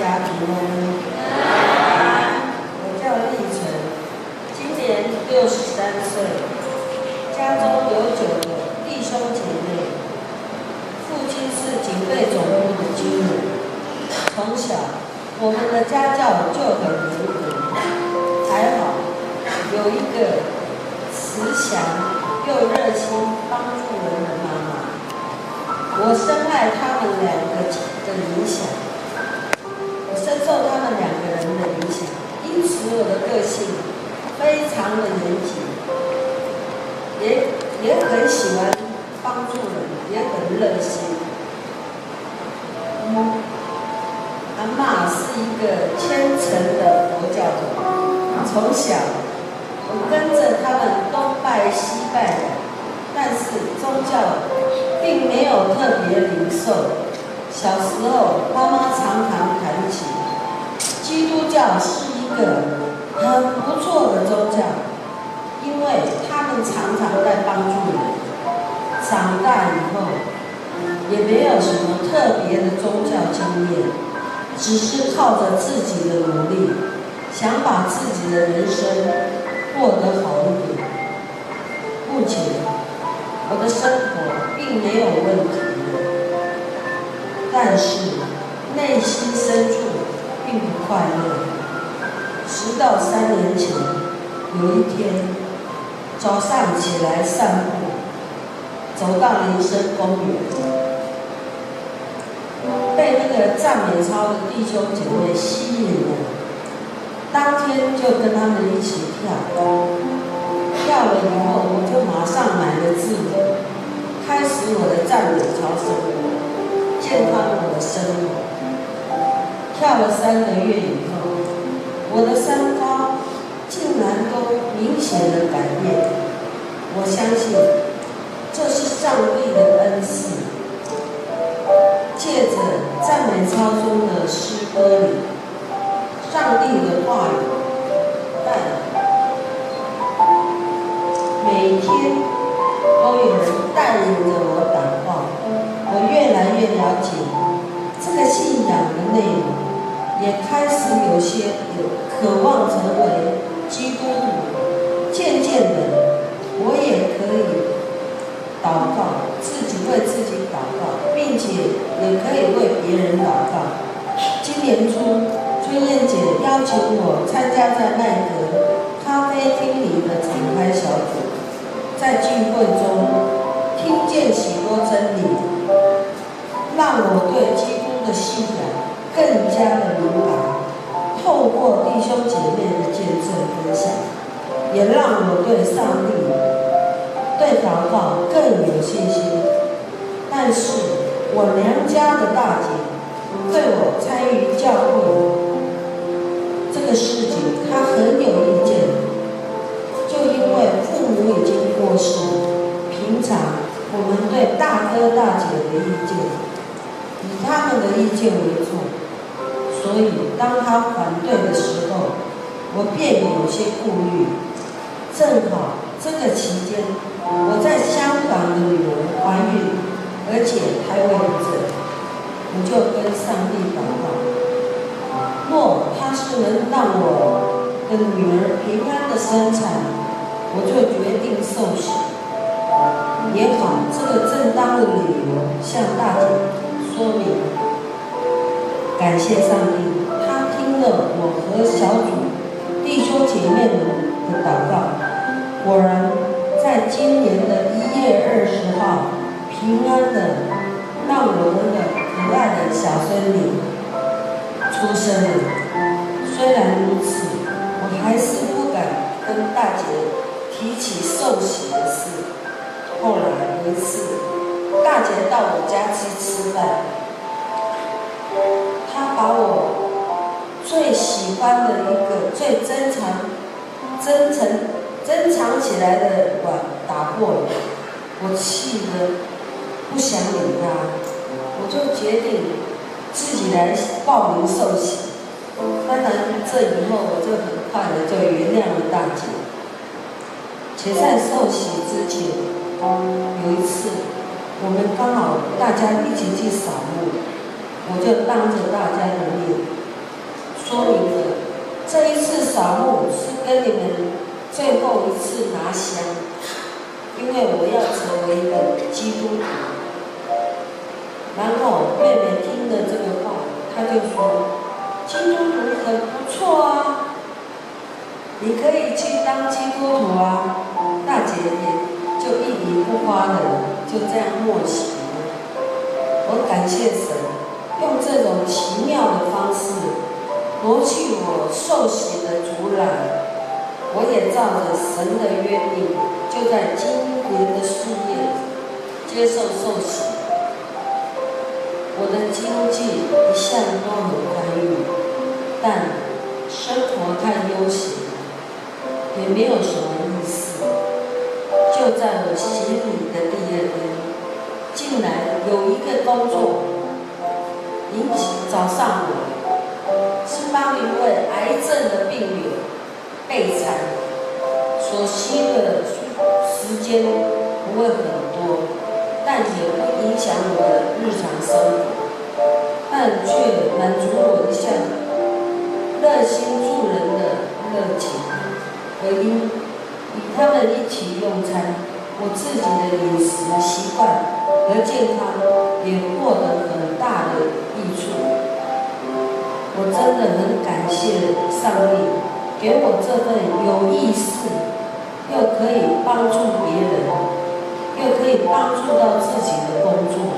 家平安。我叫丽晨，今年六十三岁，家中有九个弟兄姐妹，父亲是警备总部的军人。从小，我们的家教就很严格，还好有一个慈祥又热心帮助人的妈妈。我深爱他们两个的影响。深受他们两个人的影响，因此我的个性非常的严谨，也也很喜欢帮助人，也很热心。嗯，阿嬷是一个虔诚的佛教徒，从小我跟着他们东拜西拜的，但是宗教并没有特别领受。小时候，妈妈常常谈起。基督教是一个很不错的宗教，因为他们常常在帮助人。长大以后，也没有什么特别的宗教经验，只是靠着自己的努力，想把自己的人生过得好一点。目前，我的生活并没有问题，但是内心深处。并不快乐。直到三年前，有一天早上起来散步，走到林森公园，被那个赞美操的弟兄姐妹吸引了。当天就跟他们一起跳，跳了以后，我就马上买了字，开始我的赞美操生健康我的生活。跳了三个月以后，我的身高竟然都明显的改变。我相信这是上帝的恩赐。借着赞美操中的诗歌里，上帝的话语带也开始有些有渴望成为基督徒，渐渐的，我也可以祷告，自己为自己祷告，并且也可以为别人祷告。今年初，春燕姐邀请我参加在麦格咖啡厅里的敞开小组，在聚会中听见许多真理，让我对基督的信仰。更加的明白，透过弟兄姐妹的见证分享，也让我对上帝、对祷告更有信心。但是我娘家的大姐对我参与教会这个事情，她很有意见。就因为父母已经过世，平常我们对大哥大姐的意见，以他们的意见为主。所以，当他反对的时候，我便有些顾虑。正好这个期间，我在香港的女儿怀孕，而且胎位不正，我就跟上帝祷告：若他是能让我的女儿平安的生产，我就决定受洗。也好，这个正当的理由向大姐说明。感谢上帝，他听了我和小组弟兄姐妹们的祷告，果然在今年的一月二十号，平安的让我们的可爱的小孙女出生了。虽然如此，我还是不敢跟大姐提起受洗的事。后来一次，大姐到我家去穿的一个最珍藏、珍藏、珍藏起来的碗打破了，我气得不想理他，我就决定自己来报名受洗。当然，这以后我就很快的就原谅了大姐。且在受洗之前，有一次我们刚好大家一起去扫墓。我就当着大家的面说明这一次扫墓是跟你们最后一次拿香，因为我要成为一个基督徒。然后妹妹听了这个话，她就说：“基督徒很不错啊，你可以去当基督徒啊。”大姐姐就一语不发的就这样默许了。我感谢神，用这种奇妙的方式。夺去我受洗的阻拦，我也照着神的约定，就在今年的四月接受受洗。我的经济一向都很宽裕，但生活太悠闲，也没有什么意思。就在我洗礼的第二天，竟然有一个工作引起找上我。帮一位癌症的病人备产，所需的时间不会很多，但也不影响我的日常生活，但却满足我一项热心助人的热情。唯因与他们一起用餐，我自己的饮食习惯和健康也获得很大的。我真的很感谢上帝给我这份有意识，又可以帮助别人，又可以帮助到自己的工作。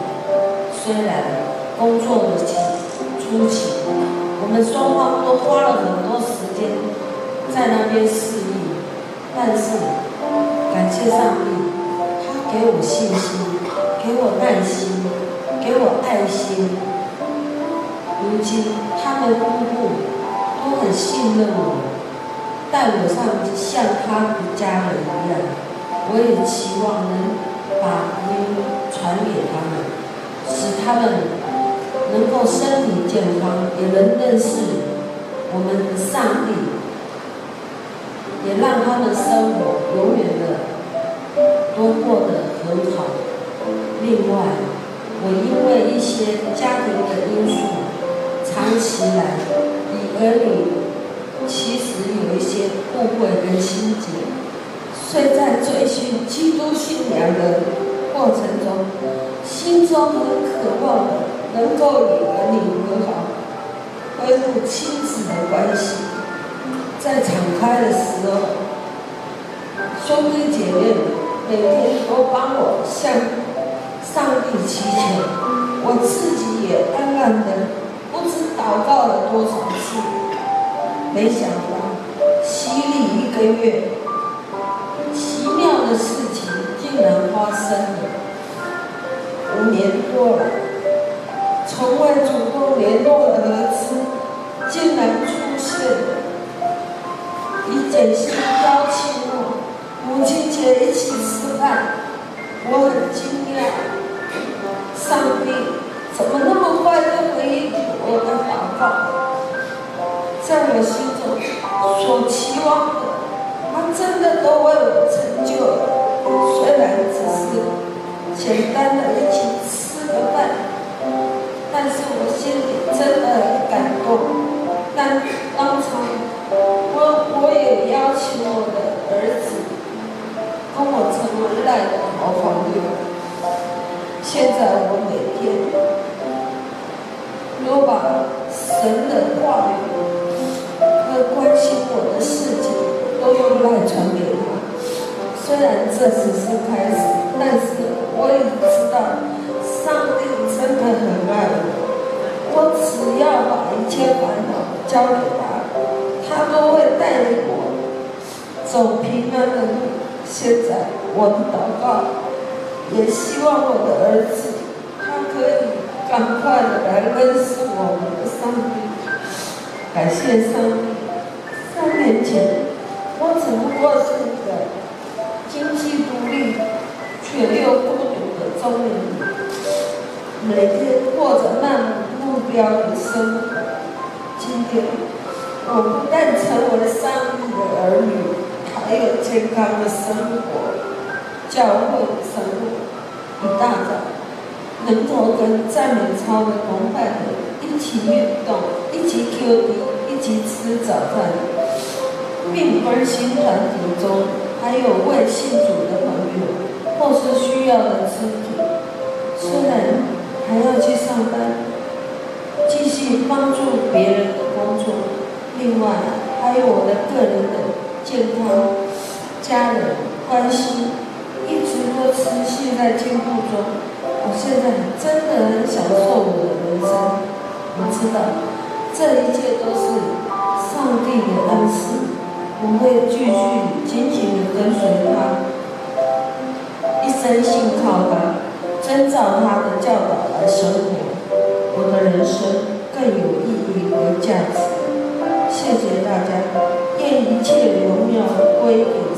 虽然工作的初期，我们双方都花了很多时间在那边适应，但是感谢上帝，他给我信心，给我耐心，给我爱心。如今。他们夫妇都很信任我，待我上像他的家人一样。我也期望能把福音传给他们，使他们能够身体健康，也能认识我们的上帝，也让他们生活永远的都过得很好。另外，我因为一些家庭的因素。长期来，与儿女其实有一些误会跟心结，虽在追寻基督信仰的过程中，心中很渴望能够与儿女和好，恢复亲子的关系。在敞开的时候，兄弟姐妹每天都帮我向上帝祈求，我自己也暗暗的。不知祷告了多少次，没想到洗礼一个月，奇妙的事情竟然发生了。五年多了，从未主动联络的儿子，竟然出现了，以简讯邀请我母亲节一起吃饭，我很惊讶，上帝。怎么那么快就回应我的在我心中所期望的，他真的都为我成就了。虽然只是简单的一起吃个饭，但是我心里真的很感动。但当场我我也邀请我的儿子跟我成为赖的好朋友。现在我每天。都把神的话语和关心我的事情都用来传给他。虽然这只是开始，但是我也知道上帝真的很爱我。我只要把一切烦恼交给他，他都会带领我走平安的路。现在我的祷告，也希望我的儿子他可以。赶快的来认识我们上帝，感谢上帝。三年前，我只不过是一个经济独立却又孤独的中年人，每天过着漫无目标的生活。今天，我不但成为了上帝的儿女，还有健康的生活，教会的生活，一大早。能够跟赞美操的同伴们一起运动，一起 QD，一起吃早饭。并关心团体中还有未信主的朋友，或是需要的肢体。虽然还要去上班，继续帮助别人的工作，另外还有我的个人的健康、家人关系，一直都持续在进步中。我现在真的很享受我的人生，我知道这一切都是上帝的恩赐。我会继续紧紧地跟随他，一生信靠他，遵照他的教导来生活，我的人生更有意义和价值。谢谢大家，愿一切荣耀归于。